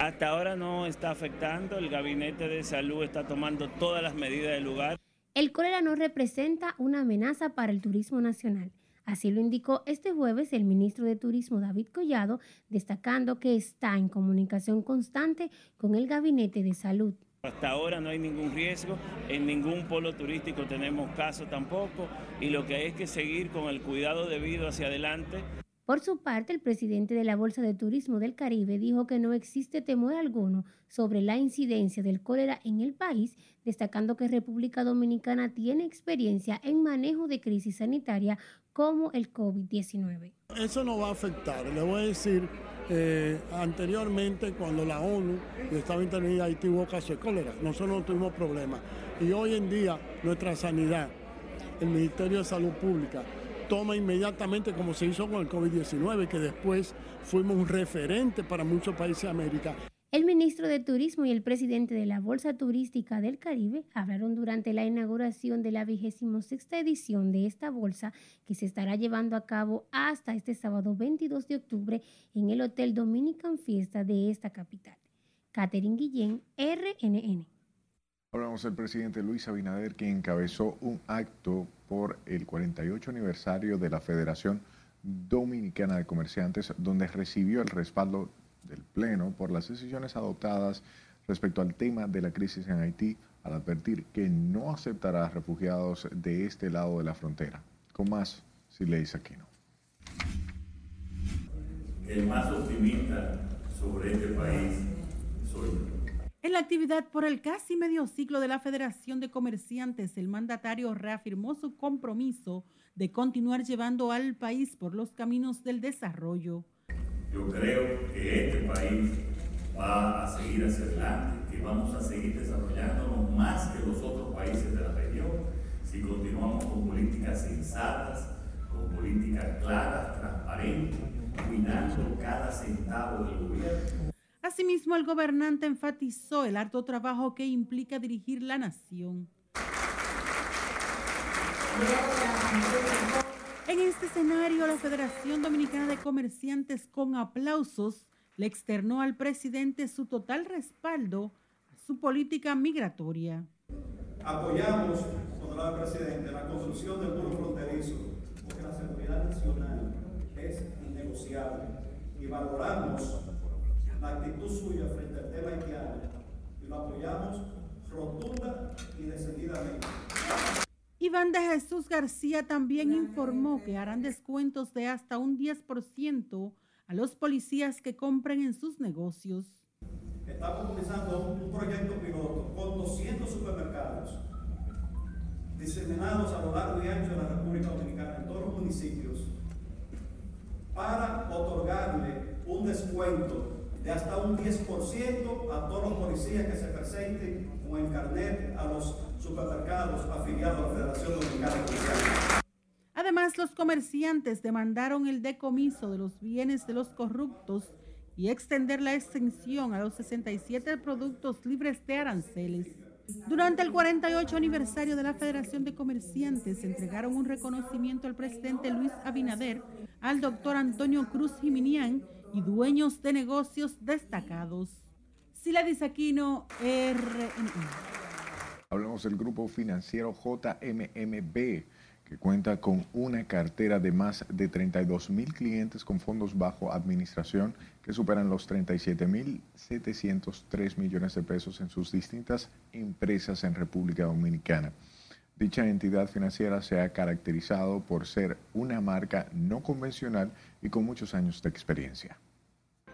Hasta ahora no está afectando, el Gabinete de Salud está tomando todas las medidas del lugar. El cólera no representa una amenaza para el turismo nacional. Así lo indicó este jueves el ministro de Turismo David Collado, destacando que está en comunicación constante con el Gabinete de Salud. Hasta ahora no hay ningún riesgo, en ningún polo turístico tenemos caso tampoco y lo que hay es que seguir con el cuidado debido hacia adelante. Por su parte, el presidente de la Bolsa de Turismo del Caribe dijo que no existe temor alguno sobre la incidencia del cólera en el país, destacando que República Dominicana tiene experiencia en manejo de crisis sanitaria como el COVID-19. Eso no va a afectar. Le voy a decir, eh, anteriormente cuando la ONU estaba intervenida, Haití hubo caso de cólera. Nosotros no tuvimos problemas. Y hoy en día nuestra sanidad, el Ministerio de Salud Pública, toma inmediatamente como se hizo con el COVID-19, que después fuimos un referente para muchos países de América. El ministro de Turismo y el presidente de la Bolsa Turística del Caribe hablaron durante la inauguración de la vigésimo sexta edición de esta bolsa que se estará llevando a cabo hasta este sábado 22 de octubre en el Hotel Dominican Fiesta de esta capital. Catherine Guillén, RNN. Hablamos del presidente Luis Abinader, que encabezó un acto por el 48 aniversario de la Federación Dominicana de Comerciantes, donde recibió el respaldo del Pleno por las decisiones adoptadas respecto al tema de la crisis en Haití, al advertir que no aceptará refugiados de este lado de la frontera. Con más, si le dice aquí no. El más optimista sobre este país soy yo. En la actividad por el casi medio ciclo de la Federación de Comerciantes, el mandatario reafirmó su compromiso de continuar llevando al país por los caminos del desarrollo. Yo creo que este país va a seguir hacia adelante, que vamos a seguir desarrollándonos más que los otros países de la región si continuamos con políticas sensatas, con políticas claras, transparentes, cuidando cada centavo del gobierno. Asimismo, el gobernante enfatizó el harto trabajo que implica dirigir la nación. En este escenario, la Federación Dominicana de Comerciantes con aplausos le externó al presidente su total respaldo a su política migratoria. Apoyamos, honorable presidente, la construcción del muro fronterizo, porque la seguridad nacional es innegociable y valoramos la actitud suya frente al tema haitiano y lo apoyamos rotunda y decididamente. Iván de Jesús García también informó que harán descuentos de hasta un 10% a los policías que compren en sus negocios. Estamos comenzando un proyecto piloto con 200 supermercados diseminados a lo largo y ancho de la República Dominicana, en todos los municipios, para otorgarle un descuento de hasta un 10% a todos los policías que se presenten con el carnet a los supermercados afiliados a la Federación Dominicana de. Además, los comerciantes demandaron el decomiso de los bienes de los corruptos y extender la exención a los 67 productos libres de aranceles. Durante el 48 aniversario de la Federación de Comerciantes, entregaron un reconocimiento al presidente Luis Abinader, al doctor Antonio Cruz Jiminián y dueños de negocios destacados. Sila Aquino, RNI. Hablamos del grupo financiero JMMB, que cuenta con una cartera de más de 32 mil clientes con fondos bajo administración que superan los 37 mil 703 millones de pesos en sus distintas empresas en República Dominicana. Dicha entidad financiera se ha caracterizado por ser una marca no convencional y con muchos años de experiencia.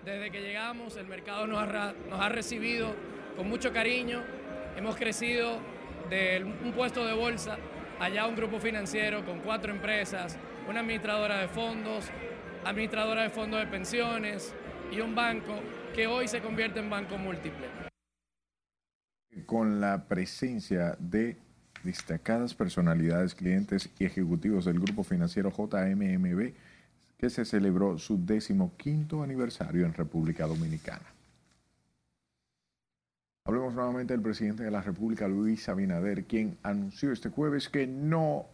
Desde que llegamos, el mercado nos ha, recibido con mucho cariño. Hemos crecido de un puesto de bolsa allá un grupo financiero con cuatro empresas, una administradora de fondos, administradora de fondos de pensiones y un banco que hoy se convierte en banco múltiple. Con la presencia de destacadas personalidades, clientes y ejecutivos del grupo financiero JMMB, que se celebró su decimoquinto aniversario en República Dominicana. Hablemos nuevamente del presidente de la República, Luis Abinader, quien anunció este jueves que no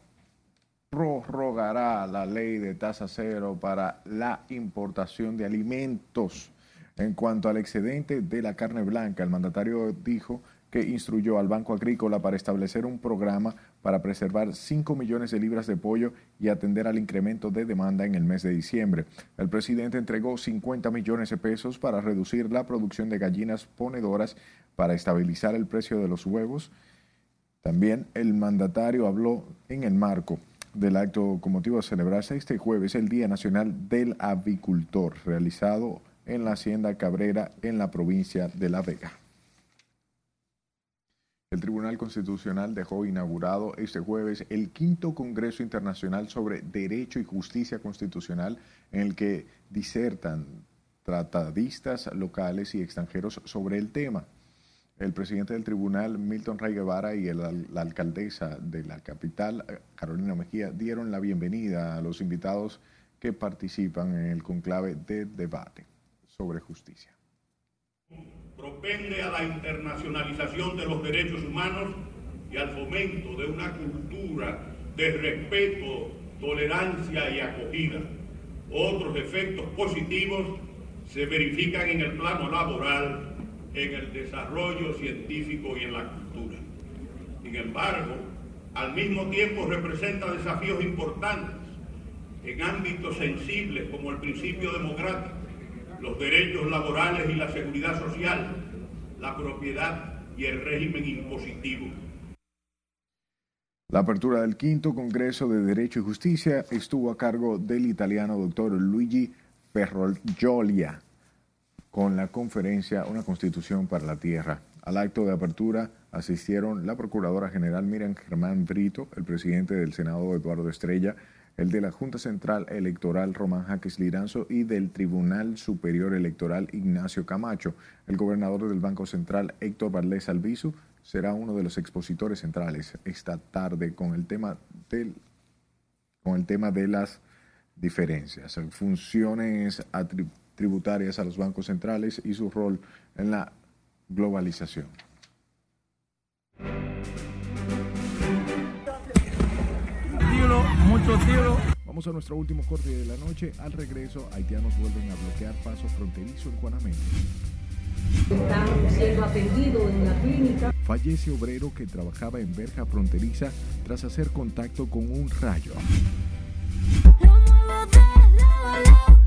prorrogará la ley de tasa cero para la importación de alimentos. En cuanto al excedente de la carne blanca, el mandatario dijo que instruyó al Banco Agrícola para establecer un programa para preservar 5 millones de libras de pollo y atender al incremento de demanda en el mes de diciembre. El presidente entregó 50 millones de pesos para reducir la producción de gallinas ponedoras para estabilizar el precio de los huevos. También el mandatario habló en el marco del acto con motivo de celebrarse este jueves el Día Nacional del Avicultor, realizado en la Hacienda Cabrera en la provincia de La Vega. El Tribunal Constitucional dejó inaugurado este jueves el quinto Congreso Internacional sobre Derecho y Justicia Constitucional en el que disertan tratadistas locales y extranjeros sobre el tema. El presidente del tribunal, Milton Ray Guevara, y la alcaldesa de la capital, Carolina Mejía, dieron la bienvenida a los invitados que participan en el conclave de debate sobre justicia propende a la internacionalización de los derechos humanos y al fomento de una cultura de respeto, tolerancia y acogida. Otros efectos positivos se verifican en el plano laboral, en el desarrollo científico y en la cultura. Sin embargo, al mismo tiempo representa desafíos importantes en ámbitos sensibles como el principio democrático, los derechos laborales y la seguridad social, la propiedad y el régimen impositivo. La apertura del quinto Congreso de Derecho y Justicia estuvo a cargo del italiano doctor Luigi Ferrogiolia con la conferencia Una Constitución para la Tierra. Al acto de apertura asistieron la Procuradora General Miriam Germán Brito, el presidente del Senado Eduardo Estrella, el de la Junta Central Electoral Román Jaques Liranzo y del Tribunal Superior Electoral Ignacio Camacho. El gobernador del Banco Central Héctor Valdés Albizu será uno de los expositores centrales esta tarde con el tema del con el tema de las diferencias, funciones tributarias a los bancos centrales y su rol en la globalización. Muchos tiros. Vamos a nuestro último corte de la noche. Al regreso, haitianos vuelven a bloquear paso fronterizo en Juanamente. Están siendo atendidos en la clínica. Fallece obrero que trabajaba en verja fronteriza tras hacer contacto con un rayo.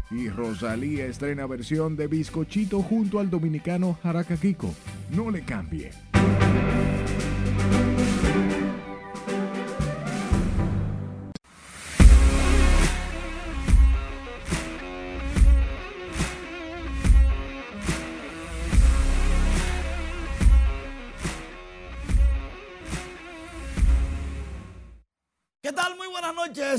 Y Rosalía estrena versión de Bizcochito junto al dominicano Jaraca Kiko. No le cambie.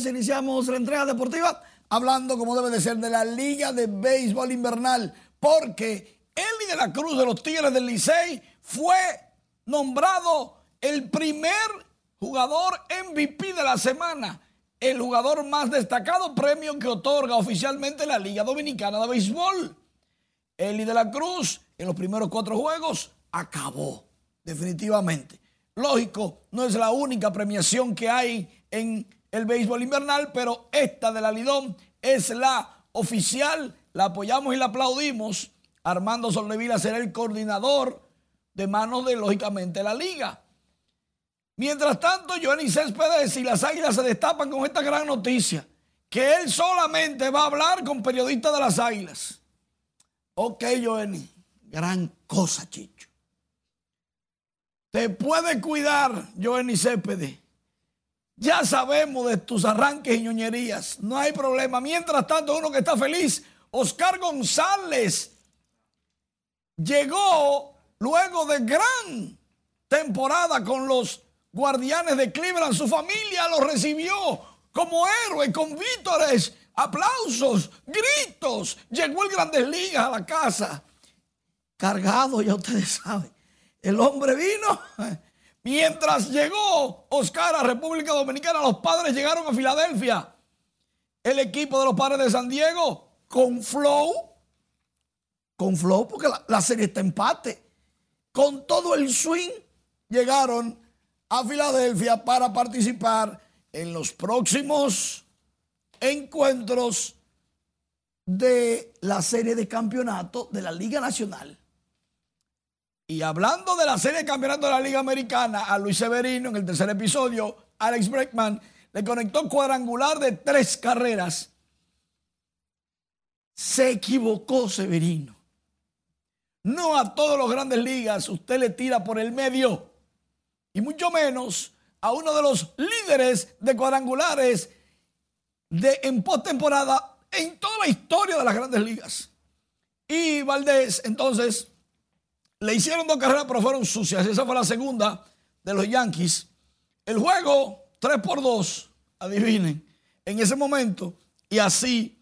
Iniciamos la entrega deportiva hablando como debe de ser de la Liga de Béisbol Invernal, porque Eli de la Cruz de los Tigres del Licey fue nombrado el primer jugador MVP de la semana, el jugador más destacado premio que otorga oficialmente la Liga Dominicana de Béisbol. Eli de la Cruz en los primeros cuatro juegos acabó, definitivamente. Lógico, no es la única premiación que hay en el béisbol invernal, pero esta de la Lidón es la oficial, la apoyamos y la aplaudimos. Armando Soldevila será el coordinador de manos de, lógicamente, la liga. Mientras tanto, Johnny Céspedes y las Águilas se destapan con esta gran noticia, que él solamente va a hablar con periodistas de las Águilas. Ok, Johnny, gran cosa, Chicho. Te puede cuidar, Johnny Céspedes ya sabemos de tus arranques y ñoñerías. No hay problema. Mientras tanto, uno que está feliz, Oscar González, llegó luego de gran temporada con los guardianes de Cleveland. Su familia lo recibió como héroe, con vítores, aplausos, gritos. Llegó el Grandes Ligas a la casa. Cargado, ya ustedes saben. El hombre vino Mientras llegó Oscar a República Dominicana, los padres llegaron a Filadelfia. El equipo de los padres de San Diego con flow, con flow porque la, serie está empate. Con todo el swing llegaron a Filadelfia para participar en los próximos encuentros de la serie de campeonato de la Liga Nacional. Y hablando de la serie de campeonato de la Liga Americana, a Luis Severino en el tercer episodio, Alex Breckman le conectó cuadrangular de tres carreras. Se equivocó Severino. No a todos los grandes ligas usted le tira por el medio. Y mucho menos a uno de los líderes de cuadrangulares de, en postemporada en toda la historia de las grandes ligas. Y Valdés, entonces, le hicieron dos carreras, pero fueron sucias. Esa fue la segunda de los Yankees. El juego, 3 por 2, adivinen, en ese momento. Y así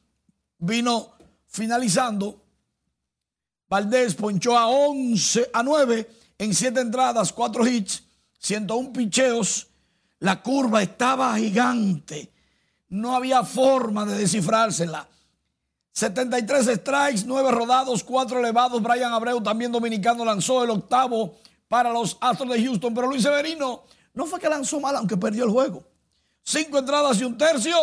vino finalizando. Valdés ponchó a 11, a 9 en 7 entradas, 4 hits, 101 picheos. La curva estaba gigante. No había forma de descifrársela. 73 strikes, 9 rodados, 4 elevados. Brian Abreu, también dominicano, lanzó el octavo para los Astros de Houston. Pero Luis Severino no fue que lanzó mal, aunque perdió el juego. 5 entradas y un tercio,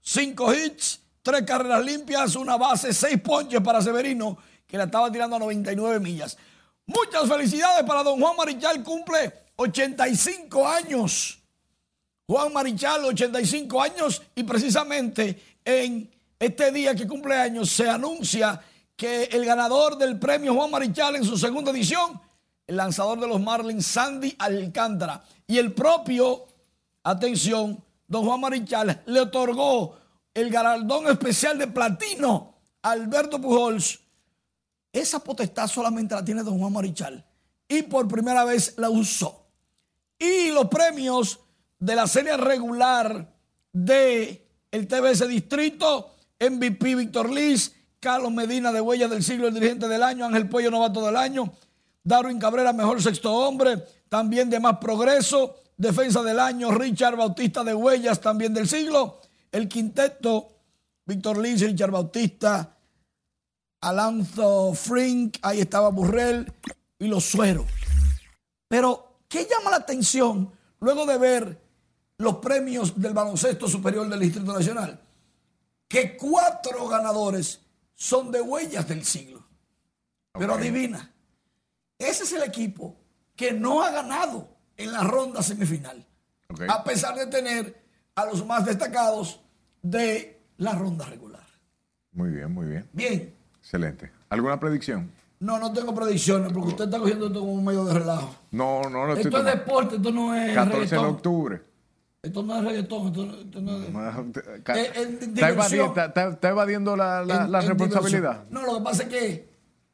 5 hits, 3 carreras limpias, una base, 6 ponches para Severino, que la estaba tirando a 99 millas. Muchas felicidades para don Juan Marichal, cumple 85 años. Juan Marichal, 85 años, y precisamente en este día que cumple años se anuncia que el ganador del premio Juan Marichal en su segunda edición, el lanzador de los Marlins, Sandy Alcántara, y el propio, atención, don Juan Marichal le otorgó el galardón especial de platino a Alberto Pujols. Esa potestad solamente la tiene don Juan Marichal y por primera vez la usó. Y los premios de la serie regular de el TBS Distrito MVP Víctor Liz, Carlos Medina de Huellas del Siglo, el dirigente del año, Ángel Pollo Novato del año, Darwin Cabrera, mejor sexto hombre, también de más progreso, defensa del año, Richard Bautista de Huellas, también del siglo, el quinteto, Víctor Liz, Richard Bautista, Alanzo Frink, ahí estaba Burrell y los sueros. Pero, ¿qué llama la atención luego de ver los premios del baloncesto superior del Distrito Nacional? Que cuatro ganadores son de huellas del siglo. Pero adivina, ese es el equipo que no ha ganado en la ronda semifinal, a pesar de tener a los más destacados de la ronda regular. Muy bien, muy bien. Bien. Excelente. ¿Alguna predicción? No, no tengo predicciones porque usted está cogiendo esto como un medio de relajo. No, no, no. Esto es deporte, esto no es 14 de octubre. Esto no es reggaetón, esto, no- esto no es... Eh, Está evadiendo, está- evadiendo la, la- En- la en responsabilidad. No, lo que pasa es que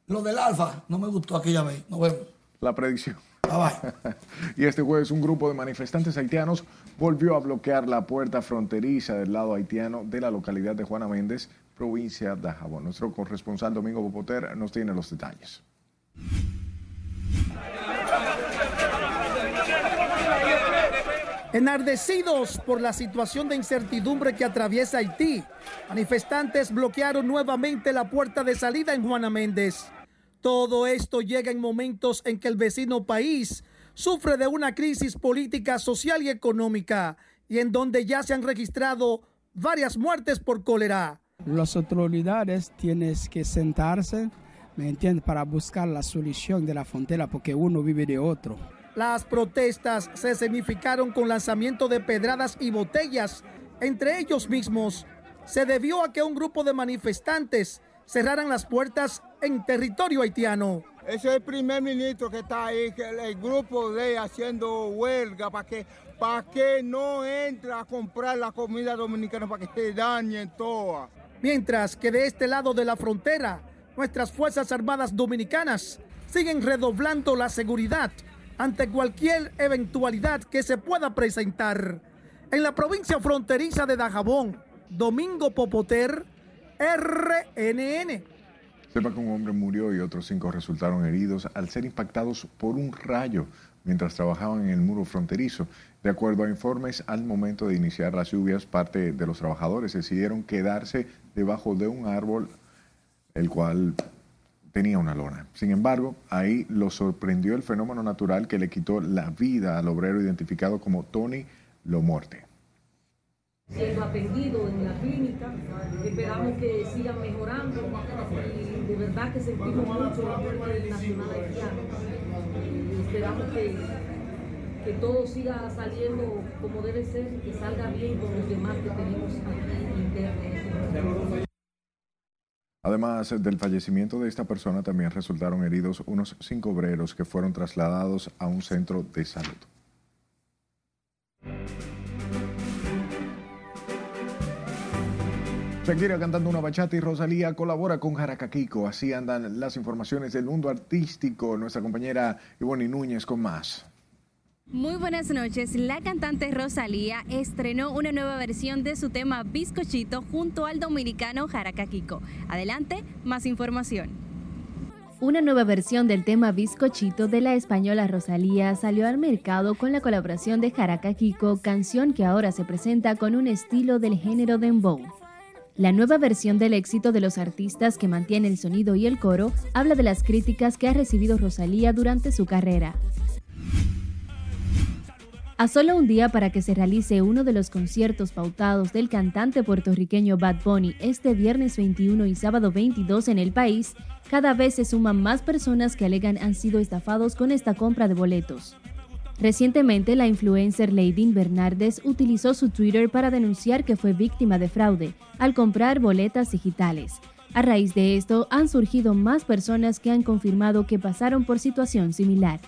lo del alfa no me gustó aquella vez. Nos vemos. La predicción. [laughs] Y este jueves un grupo de manifestantes haitianos volvió a bloquear la puerta fronteriza del lado haitiano de la localidad de Juana Méndez, provincia de Jabón. Nuestro corresponsal Domingo Popoter nos tiene los detalles. Enardecidos por la situación de incertidumbre que atraviesa Haití, manifestantes bloquearon nuevamente la puerta de salida en Juana Méndez. Todo esto llega en momentos en que el vecino país sufre de una crisis política, social y económica, y en donde ya se han registrado varias muertes por cólera. Las autoridades tienen que sentarse, ¿me entiendes?, para buscar la solución de la frontera, porque uno vive de otro. Las protestas se significaron con lanzamiento de pedradas y botellas entre ellos mismos. Se debió a que un grupo de manifestantes cerraran las puertas en territorio haitiano. Ese es el primer ministro que está ahí, que el, grupo de haciendo huelga para que, para que no entre a comprar la comida dominicana, para que se dañen todas. Mientras que de este lado de la frontera, nuestras Fuerzas Armadas Dominicanas siguen redoblando la seguridad ante cualquier eventualidad que se pueda presentar. En la provincia fronteriza de Dajabón, Domingo Popoter, RNN. Sepa que un hombre murió y otros cinco resultaron heridos al ser impactados por un rayo mientras trabajaban en el muro fronterizo. De acuerdo a informes, al momento de iniciar las lluvias, parte de los trabajadores decidieron quedarse debajo de un árbol, el cual tenía una lona. Sin embargo, ahí lo sorprendió el fenómeno natural que le quitó la vida al obrero identificado como Tony Lomorte siendo atendido en la clínica. Esperamos que sigan mejorando y de verdad que sentimos mucho la muerte del nacional haitiano. esperamos que, que todo siga saliendo como debe ser, que salga bien con los demás que tenemos aquí internos. Además del fallecimiento de esta persona, también resultaron heridos unos cinco obreros que fueron trasladados a un centro de salud. Shakira cantando una bachata y Rosalía colabora con Jaracaquico. Así andan las informaciones del mundo artístico. Nuestra compañera Ivonne Núñez con más. Muy buenas noches. La cantante Rosalía estrenó una nueva versión de su tema Bizcochito junto al dominicano Jaracaquico. Adelante, más información. Una nueva versión del tema Bizcochito de la española Rosalía salió al mercado con la colaboración de Jaracaquico, canción que ahora se presenta con un estilo del género dembow. La nueva versión del éxito de los artistas que mantiene el sonido y el coro habla de las críticas que ha recibido Rosalía durante su carrera. A solo un día para que se realice uno de los conciertos pautados del cantante puertorriqueño Bad Bunny este viernes 21 y sábado 22 en el país, cada vez se suman más personas que alegan han sido estafados con esta compra de boletos. Recientemente, la influencer Leidin Bernardes utilizó su Twitter para denunciar que fue víctima de fraude al comprar boletas digitales. A raíz de esto, han surgido más personas que han confirmado que pasaron por situación similar.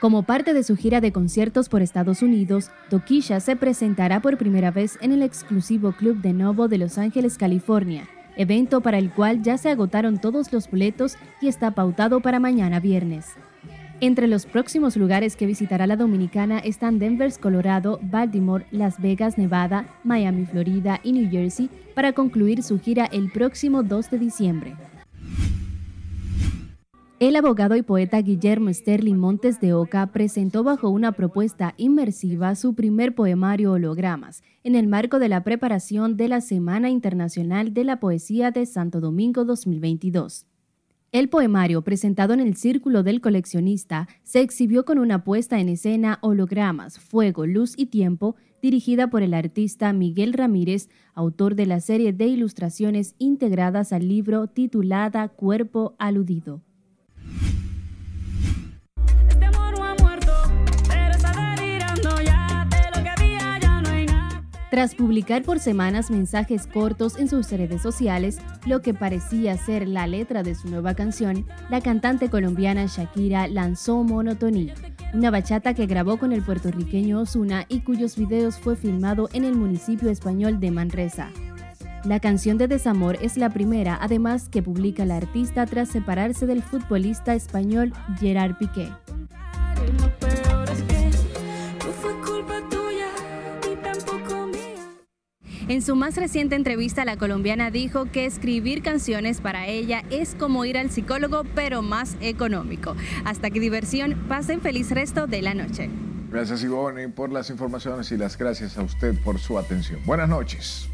Como parte de su gira de conciertos por Estados Unidos, Tokisha se presentará por primera vez en el exclusivo Club de Novo de Los Ángeles, California, evento para el cual ya se agotaron todos los boletos y está pautado para mañana viernes. Entre los próximos lugares que visitará la dominicana están Denver, Colorado, Baltimore, Las Vegas, Nevada, Miami, Florida y New Jersey para concluir su gira el próximo 2 de diciembre. El abogado y poeta Guillermo Sterling Montes de Oca presentó bajo una propuesta inmersiva su primer poemario Hologramas, en el marco de la preparación de la Semana Internacional de la Poesía de Santo Domingo 2022. El poemario, presentado en el Círculo del Coleccionista, se exhibió con una puesta en escena Hologramas, Fuego, Luz y Tiempo, dirigida por el artista Miguel Ramírez, autor de la serie de ilustraciones integradas al libro titulada Cuerpo Aludido. Tras publicar por semanas mensajes cortos en sus redes sociales, lo que parecía ser la letra de su nueva canción, la cantante colombiana Shakira lanzó Monotonía, una bachata que grabó con el puertorriqueño Osuna y cuyos videos fue filmado en el municipio español de Manresa. La canción de desamor es la primera, además, que publica la artista tras separarse del futbolista español Gerard Piqué. En su más reciente entrevista, la colombiana dijo que escribir canciones para ella es como ir al psicólogo, pero más económico. Hasta que diversión, pasen feliz resto de la noche. Gracias Ivonne por las informaciones y las gracias a usted por su atención. Buenas noches.